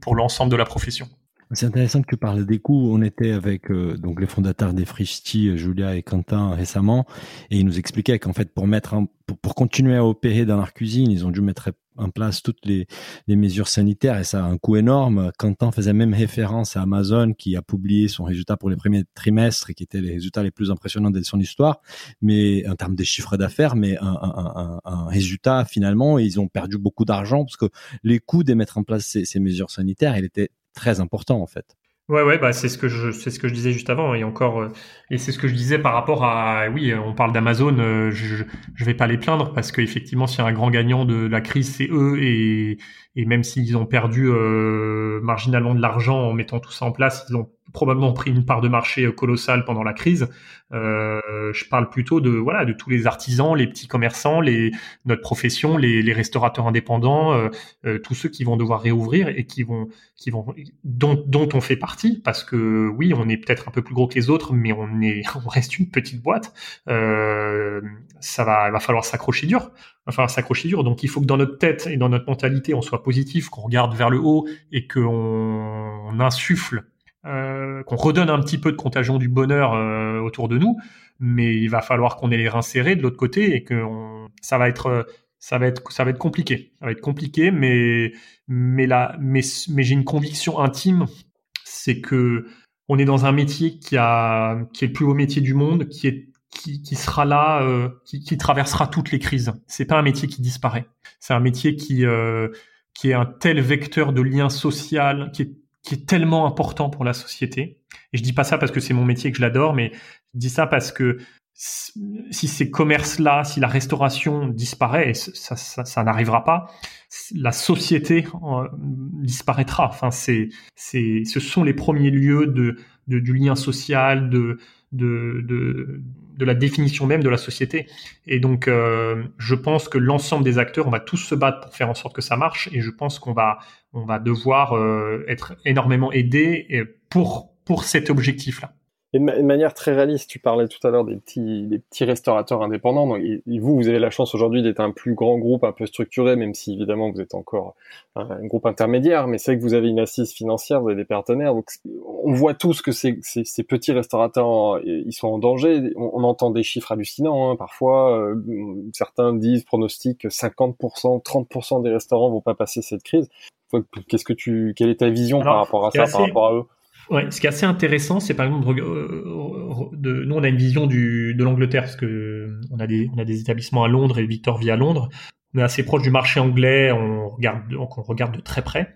pour l'ensemble de la profession. C'est intéressant que tu parles des coûts. On était avec euh, donc les fondateurs des Frichti, Julia et Quentin récemment, et ils nous expliquaient qu'en fait pour mettre pour, continuer à opérer dans leur cuisine, ils ont dû mettre en place toutes les, les mesures sanitaires et ça a un coût énorme. Quentin faisait même référence à Amazon qui a publié son résultat pour les premiers trimestres et qui étaient les résultats les plus impressionnants de son histoire, mais en termes de chiffres d'affaires, mais un, un, un, résultat finalement, ils ont perdu beaucoup d'argent parce que les coûts de mettre en place ces, ces mesures sanitaires, il était très important en fait. Ouais, ouais, bah c'est ce que je, c'est ce que je disais juste avant, et encore, euh, et c'est ce que je disais par rapport à, oui, on parle d'Amazon, euh, je, je vais pas les plaindre parce qu'effectivement, s'il y a un grand gagnant de la crise, c'est eux, et, et même s'ils ont perdu euh, marginalement de l'argent en mettant tout ça en place, ils ont probablement pris une part de marché euh, colossale pendant la crise. Euh, je parle plutôt de voilà de tous les artisans, les petits commerçants, les notre profession, les, les restaurateurs indépendants, euh, euh, tous ceux qui vont devoir réouvrir et qui vont qui vont dont, dont on fait partie parce que oui on est peut-être un peu plus gros que les autres mais on est on reste une petite boîte. Euh, ça va il va falloir s'accrocher dur. Il va falloir s'accrocher dur. Donc il faut que dans notre tête et dans notre mentalité on soit positif, qu'on regarde vers le haut et qu'on insuffle euh, qu'on redonne un petit peu de contagion du bonheur euh, autour de nous, mais il va falloir qu'on ait les reins serrés de l'autre côté et que ça va être ça va être ça va être compliqué. Ça va être compliqué, mais mais là mais j'ai une conviction intime, c'est que on est dans un métier qui a qui est le plus beau métier du monde, qui est qui, sera là, euh, qui, traversera toutes les crises. C'est pas un métier qui disparaît. C'est un métier qui euh, qui est un tel vecteur de lien social, qui est qui est tellement important pour la société. Et je dis pas ça parce que c'est mon métier que je l'adore, mais je dis ça parce que si ces commerces-là, si la restauration disparaît, et ça, ça, n'arrivera pas, la société disparaîtra. Enfin, c'est, c'est, ce sont les premiers lieux de, de du lien social, de, de, de, la définition même de la société. Et donc, euh, je pense que l'ensemble des acteurs, on va tous se battre pour faire en sorte que ça marche. Et je pense qu'on va, on va devoir euh, être énormément aidés pour, pour cet objectif-là. Et de, manière très réaliste, tu parlais tout à l'heure des petits, des petits restaurateurs indépendants. Donc, vous, vous avez la chance aujourd'hui d'être un plus grand groupe, un peu structuré, même si évidemment vous êtes encore un, groupe intermédiaire. Mais c'est que vous avez une assise financière, vous avez des partenaires. Donc, on voit tous que ces, ces, ces petits restaurateurs, ils sont en danger. On, entend des chiffres hallucinants. Hein. Parfois, euh, certains disent, pronostiquent, 50%, 30% des restaurants vont pas passer cette crise. Qu'est-ce que tu, quelle est ta vision par rapport à ça, par rapport à eux? Ouais, ce qui est assez intéressant, c'est par exemple, euh, de, nous on a une vision du, de l'Angleterre parce que on a des, on a des établissements à Londres et Victor vit à Londres. On est assez proche du marché anglais, on regarde, donc on regarde de très près.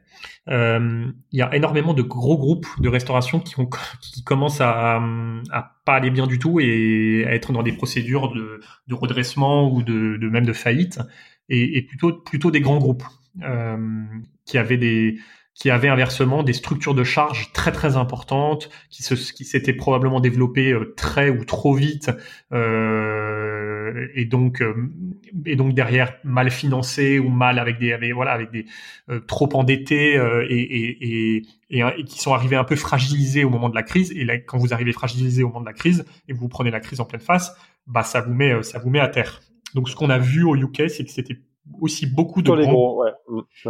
Euh, il y a énormément de gros groupes de restauration qui, ont, qui commencent à, à pas aller bien du tout et à être dans des procédures de, de redressement ou de, de même de faillite, et, et plutôt plutôt des grands groupes euh, qui avaient des qui avait inversement des structures de charge très très importantes, qui se, qui s'étaient probablement développées euh, très ou trop vite, euh, et donc euh, et donc derrière mal financées ou mal avec des avec, voilà avec des euh, trop endettés et, et, et, et, qui sont arrivés un peu fragilisés au moment de la crise. Et là, quand vous arrivez fragilisé au moment de la crise et vous prenez la crise en pleine face, bah ça vous met ça vous met à terre. Donc ce qu'on a vu au UK, c'est que c'était aussi beaucoup de grands, ouais.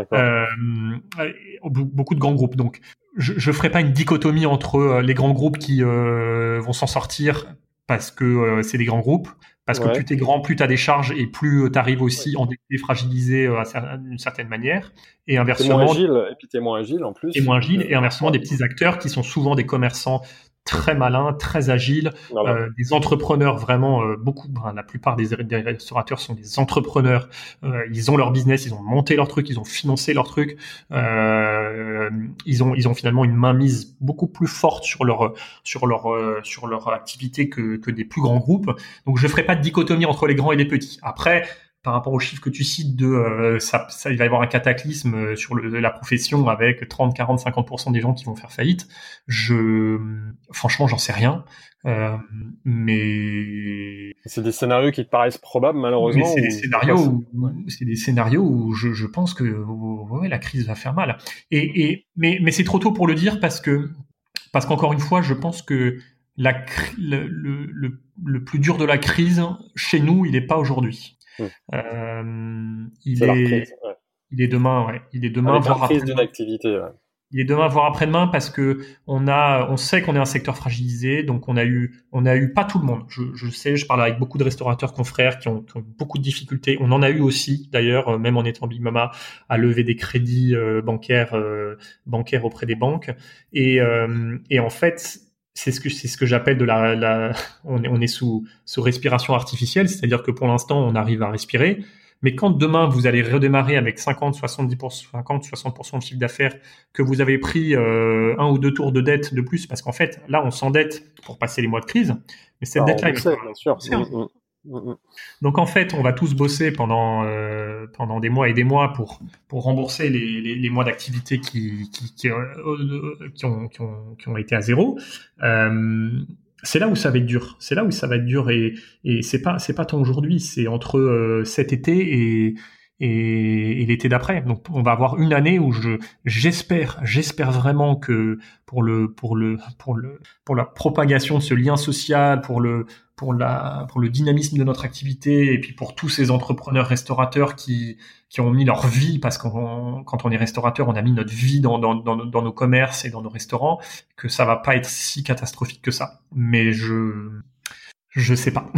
Mmh, euh, beaucoup de grands groupes. Donc, je, je ferai pas une dichotomie entre euh, les grands groupes qui euh, vont s'en sortir parce que euh, c'est des grands groupes, parce que plus t'es grand, plus t'as des charges et plus t'arrives aussi en fragilisé d'une certaine manière. Et inversement, moins agile, et puis t'es moins agile en plus. Et moins agile, et inversement des petits acteurs qui sont souvent des commerçants très malin, très agile, euh, des entrepreneurs vraiment euh, beaucoup. Ben, la plupart des, restaurateurs sont des entrepreneurs. Euh, ils ont leur business, ils ont monté leur truc, ils ont financé leur truc. ils ont ils ont finalement une mainmise beaucoup plus forte sur leur sur leur sur leur activité que que des plus grands groupes. Donc je ferai pas de dichotomie entre les grands et les petits. Après par rapport aux chiffres que tu cites de euh, ça, ça, il va y avoir un cataclysme euh, sur le, la profession avec 30, 40, 50% des gens qui vont faire faillite. Je franchement, j'en sais rien. Euh, mais c'est des scénarios qui te paraissent probables malheureusement. C'est des scénarios, où, c'est des scénarios où je, je pense que ouais, la crise va faire mal. Et, et mais mais c'est trop tôt pour le dire parce que parce qu'encore une fois, je pense que la, le, le, le, plus dur de la crise chez nous, il n'est pas aujourd'hui. Mmh. Euh, il, est, il est demain, ouais. Il est demain. Avec crise d'une activité. Ouais. il est demain voire après-demain parce que on a, on sait qu'on est un secteur fragilisé, donc on a eu, on a eu pas tout le monde. Je, je sais, je parle avec beaucoup de restaurateurs confrères qui ont, qui ont beaucoup de difficultés. On en a eu aussi d'ailleurs, euh, même en étant Big Mama, à lever des crédits euh, bancaires, euh, bancaires auprès des banques. Et, et en fait, c'est ce que c'est ce que j'appelle de la, la on est on est sous sous respiration artificielle, c'est-à-dire que pour l'instant on arrive à respirer, mais quand demain vous allez redémarrer avec 50, 70%, 50, 60% de chiffre d'affaires, que vous avez pris euh, un ou deux tours de dette de plus, parce qu'en fait, là, on s'endette pour passer les mois de crise, mais cette dette-là, bien sûr. Mm, mm, mm, Donc en fait, on va tous bosser pendant euh, pendant des mois et des mois pour pour rembourser les, les, mois d'activité qui qui, euh, qui, ont, qui, ont, qui ont été à zéro. Euh, c'est là où ça va être dur. C'est là où ça va être dur et, et c'est pas c'est pas tant aujourd'hui, c'est entre euh, cet été et et, l'été d'après. Donc on va avoir une année où je j'espère j'espère vraiment que pour le pour le pour le pour la propagation de ce lien social, pour le pour la pour le dynamisme de notre activité et puis pour tous ces entrepreneurs restaurateurs qui qui ont mis leur vie parce que quand on est restaurateur, on a mis notre vie dans, dans, dans, dans, nos commerces et dans nos restaurants, que ça va pas être si catastrophique que ça. Mais je je sais pas.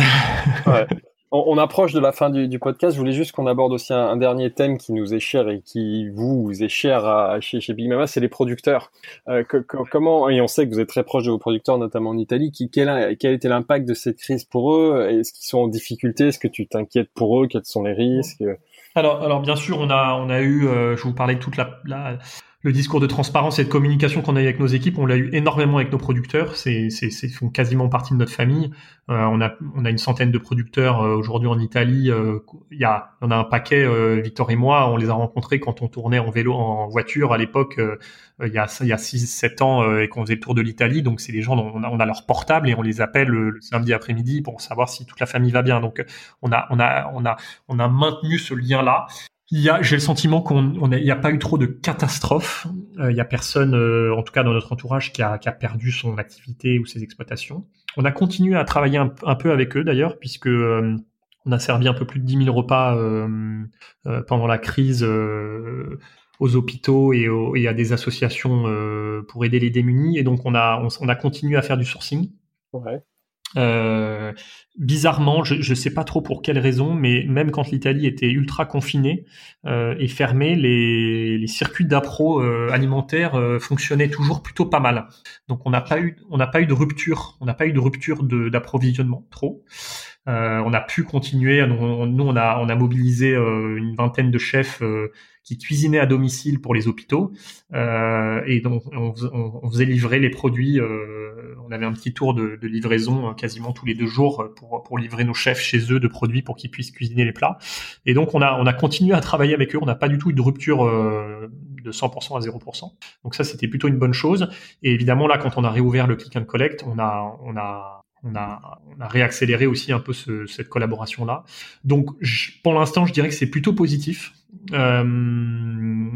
ouais. On, approche de la fin du, podcast. Je voulais juste qu'on aborde aussi un, dernier thème qui nous est cher et qui vous, est cher à, chez, chez Big Mama, c'est les producteurs. Euh, comment et on sait que vous êtes très proche de vos producteurs, notamment en Italie. Qui, quel, quel été l'impact de cette crise pour eux? Est-ce qu'ils sont en difficulté? Est-ce que tu t'inquiètes pour eux? Quels sont les risques? Alors, alors bien sûr, on a, on a eu, euh, je vous parlais toute la, le discours de transparence et de communication qu'on a eu avec nos équipes, on l'a eu énormément avec nos producteurs. C'est, c'est, c'est font quasiment partie de notre famille. Euh, on a, on a une centaine de producteurs euh, aujourd'hui en Italie. Euh, il y a, on a un paquet. Victor et moi, on les a rencontrés quand on tournait en vélo, en voiture à l'époque. il y a, il y a six, sept ans et qu'on faisait le tour de l'Italie. Donc c'est des gens dont on a, on a, leur portable et on les appelle le, samedi après-midi pour savoir si toute la famille va bien. Donc on a, on a, on a, on a maintenu ce lien là. J'ai le sentiment qu'on n'y a, pas eu trop de catastrophes. Euh, il y a personne, euh, en tout cas dans notre entourage, qui a, qui a, perdu son activité ou ses exploitations. On a continué à travailler un, peu avec eux d'ailleurs, puisque euh, on a servi un peu plus de 10 000 repas pendant la crise aux hôpitaux et, et, à des associations pour aider les démunis. Et donc on a, on, on a continué à faire du sourcing. Ouais. Euh, bizarrement, je ne sais pas trop pour quelle raison, mais même quand l'Italie était ultra confinée euh, et fermée, les, circuits d'appro euh, euh, fonctionnaient toujours plutôt pas mal. Donc on n'a pas eu on n'a pas eu de rupture, on n'a pas eu de rupture d'approvisionnement trop. Euh, on a pu continuer. Nous, on a on a mobilisé une vingtaine de chefs qui cuisinait à domicile pour les hôpitaux euh, et donc on, on, faisait livrer les produits. Euh, on avait un petit tour de, de, livraison euh, quasiment tous les deux jours pour, pour livrer nos chefs chez eux de produits pour qu'ils puissent cuisiner les plats. Et donc on a on a continué à travailler avec eux. On n'a pas du tout eu de rupture euh, de 100% à 0%. Donc ça c'était plutôt une bonne chose. Et évidemment là quand on a réouvert le click and collect, on a on a on a, on a réaccéléré aussi un peu ce, cette collaboration-là. Donc, pour l'instant, je dirais que c'est plutôt positif. Euh,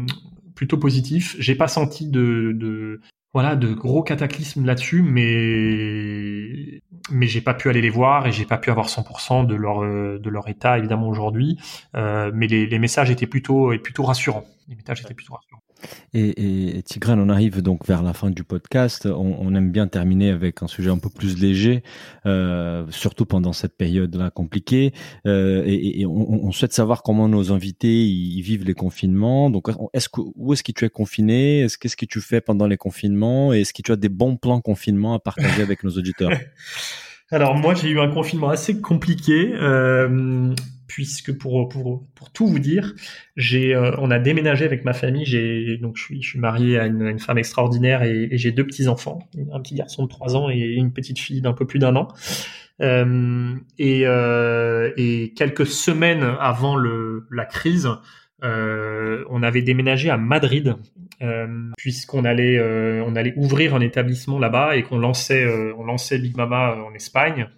plutôt positif. J'ai pas senti de, de, voilà, de gros cataclysmes là-dessus, mais mais j'ai pas pu aller les voir et j'ai pas pu avoir 100% de leur de leur état évidemment aujourd'hui. Euh, mais les, les, messages étaient plutôt et plutôt rassurants. Les messages étaient plutôt rassurants. Et, et Tigran, on arrive donc vers la fin du podcast. On, aime bien terminer avec un sujet un peu plus léger, euh, surtout pendant cette période-là compliquée. Euh, et, on, souhaite savoir comment nos invités y vivent les confinements. Donc, est-ce que où est-ce que tu es confiné? Est-ce qu'est-ce que tu fais pendant les confinements? Et est-ce que tu as des bons plans confinement à partager avec nos auditeurs? Alors moi, j'ai eu un confinement assez compliqué. Euh, puisque pour, pour, pour tout vous dire, j'ai, euh, on a déménagé avec ma famille. J'ai donc je suis, je suis marié à une, femme extraordinaire et, j'ai deux petits enfants, un petit garçon de 3 ans et une petite fille d'un peu plus d'un an. Euh, et, et quelques semaines avant le, la crise, on avait déménagé à Madrid puisqu'on allait euh, on allait ouvrir un établissement là-bas et qu'on lançait on lançait Big Mama en Espagne.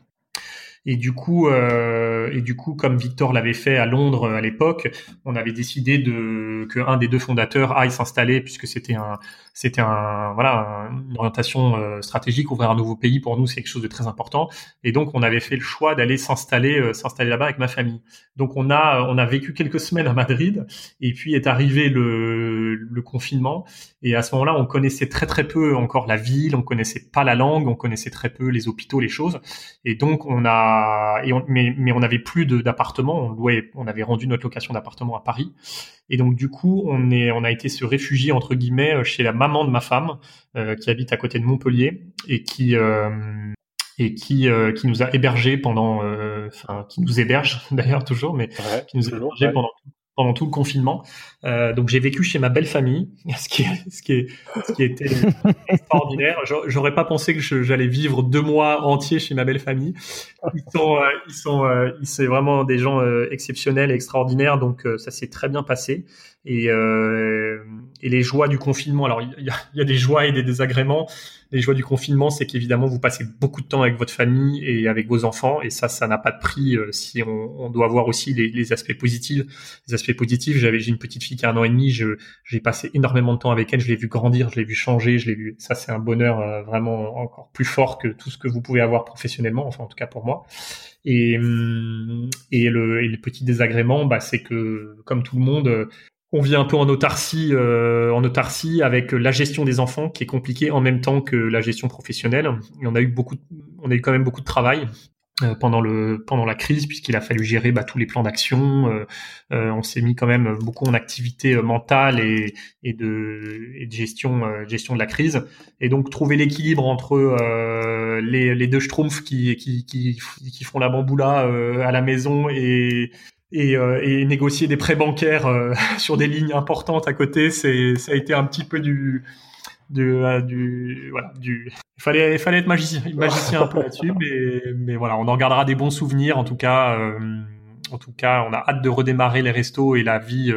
Et du coup, euh, et du coup, comme Victor l'avait fait à Londres à l'époque, on avait décidé de que un des deux fondateurs aille s'installer puisque c'était un, c'était un, voilà, une orientation euh, stratégique, ouvrir un nouveau pays pour nous, c'est quelque chose de très important. Et donc, on avait fait le choix d'aller s'installer, euh, s'installer là-bas avec ma famille. Donc, on a, on a vécu quelques semaines à Madrid, et puis est arrivé le, le confinement. Et à ce moment-là, on connaissait très très peu encore la ville, on connaissait pas la langue, on connaissait très peu les hôpitaux, les choses. Et donc, on a et mais, mais on n'avait plus d'appartement. On louait, on avait rendu notre location d'appartement à Paris. Et donc du coup, on est, on a été se réfugier entre guillemets euh, chez la maman de ma femme euh, qui habite à côté de Montpellier et qui euh, et qui qui nous a hébergés pendant, enfin qui nous héberge d'ailleurs toujours, mais qui nous a hébergés pendant pendant tout le confinement. Euh, donc j'ai vécu chez ma belle famille, ce qui ce qui est, ce qui était extraordinaire. J'aurais pas pensé que j'allais vivre deux mois entiers chez ma belle famille. Ils sont, euh, ils sont, euh, c'est vraiment des gens euh, exceptionnels, et extraordinaires. Donc ça s'est très bien passé. Et, et les joies du confinement. Alors il y a, y a, des joies et des désagréments les joies du confinement, c'est qu'évidemment, vous passez beaucoup de temps avec votre famille et avec vos enfants, et ça, ça n'a pas de prix euh, si on, on, doit voir aussi les, les, aspects positifs. Les aspects positifs, j'avais, j'ai une petite fille qui a un an et demi, je, j'ai passé énormément de temps avec elle, je l'ai vu grandir, je l'ai vu changer, je l'ai vu. Ça, c'est un bonheur euh, vraiment encore plus fort que tout ce que vous pouvez avoir professionnellement, enfin, en tout cas pour moi. Et, hum, et, le, et le petit désagrément, bah, c'est que, comme tout le monde, on vit un peu en autarcie, euh, en autarcie avec la gestion des enfants qui est compliquée en même temps que la gestion professionnelle. On a eu beaucoup, on a eu quand même beaucoup de travail euh, pendant le pendant la crise puisqu'il a fallu gérer bah, tous les plans d'action. Euh, euh on s'est mis quand même beaucoup en activité euh, mentale et, et de, et de gestion gestion de la crise. Et donc trouver l'équilibre entre les, les deux schtroumpfs qui, qui qui qui font la bamboula à la maison et et, euh, et, négocier des prêts bancaires euh, sur des lignes importantes à côté, c'est ça a été un petit peu du du, euh, du voilà du il fallait il fallait être magicien magicien un peu là-dessus mais mais voilà on en gardera des bons souvenirs en tout cas en tout cas on a hâte de redémarrer les restos et la vie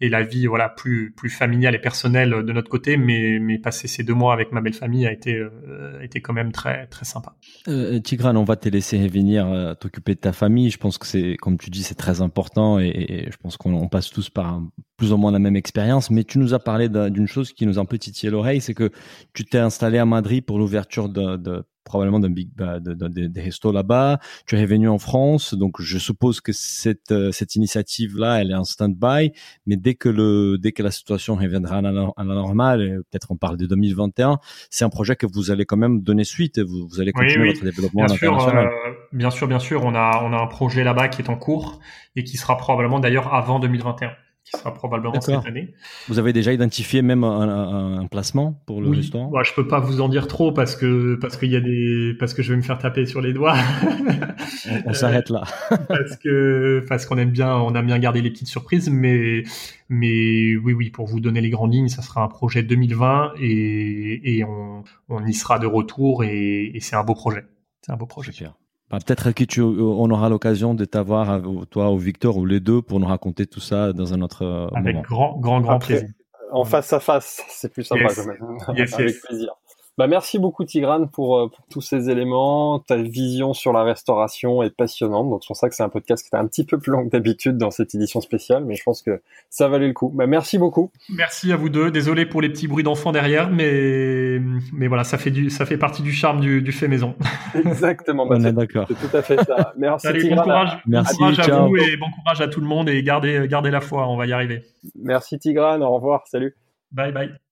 et la vie voilà plus plus familiale et personnelle de notre côté. Mais mais passer ces deux mois avec ma belle famille a été euh, quand même très très sympa. Euh, Tigran on va te laisser venir euh, t'occuper de ta famille. Je pense que c'est comme tu dis c'est très important et, je pense qu'on passe tous par plus ou moins la même expérience. Mais tu nous as parlé d'une chose qui nous a un peu titillé l'oreille c'est que tu t'es installé à Madrid pour l'ouverture de probablement d'un big bah, de, de, des restos là-bas. Tu es revenu en France, donc je suppose que cette euh, cette initiative là, elle est en stand-by, mais dès que le dès que la situation reviendra à la, à la normale, peut-être on parle de 2021, c'est un projet que vous allez quand même donner suite. Vous, vous allez continuer votre développement bien international. Sûr, euh, bien sûr, bien sûr, on a on a un projet là-bas qui est en cours et qui sera probablement d'ailleurs avant 2021 qui sera probablement cette année. Vous avez déjà identifié même un, un, placement pour le oui. restaurant bah, Je peux pas vous en dire trop parce que parce qu'il y a des parce que je vais me faire taper sur les doigts. on, on s'arrête là. parce que parce qu'on aime bien on aime bien garder les petites surprises, mais mais oui oui pour vous donner les grandes lignes, ça sera un projet 2020 et et on on y sera de retour et, et c'est un beau projet. C'est un beau projet. Super. Bah, peut-être que tu, on aura l'occasion de t'avoir, toi ou Victor ou les deux, pour nous raconter tout ça dans un autre euh, Avec moment. grand, grand, grand Après, plaisir. En face à face, c'est plus sympa Yes. quand même. Yes, Avec yes. plaisir. Bah, merci beaucoup Tigrane pour, euh, pour tous ces éléments. Ta vision sur la restauration est passionnante. Donc c'est pour ça que c'est un podcast qui est un petit peu plus long que d'habitude dans cette édition spéciale, mais je pense que ça valait le coup. Bah, merci beaucoup. Merci à vous deux. Désolé pour les petits bruits d'enfants derrière, mais mais voilà, ça fait du ça fait partie du charme du, du fait maison. Exactement. Bah, On c'est est d'accord. c'est tout à fait ça. Merci Allez, bon Tigrane. courage, Merci, bon courage à ciao. vous et bon courage à tout le monde et gardez gardez la foi, on va y arriver. Merci Tigrane. Au revoir. Salut. Bye bye.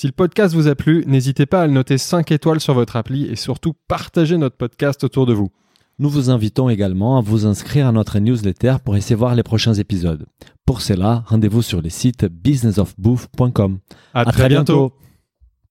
Si le podcast vous a plu, n'hésitez pas à le noter 5 étoiles sur votre appli et surtout partagez notre podcast autour de vous. Nous vous invitons également à vous inscrire à notre newsletter pour recevoir les prochains épisodes. Pour cela, rendez-vous sur le site businessofbooth.com. À, À très bientôt.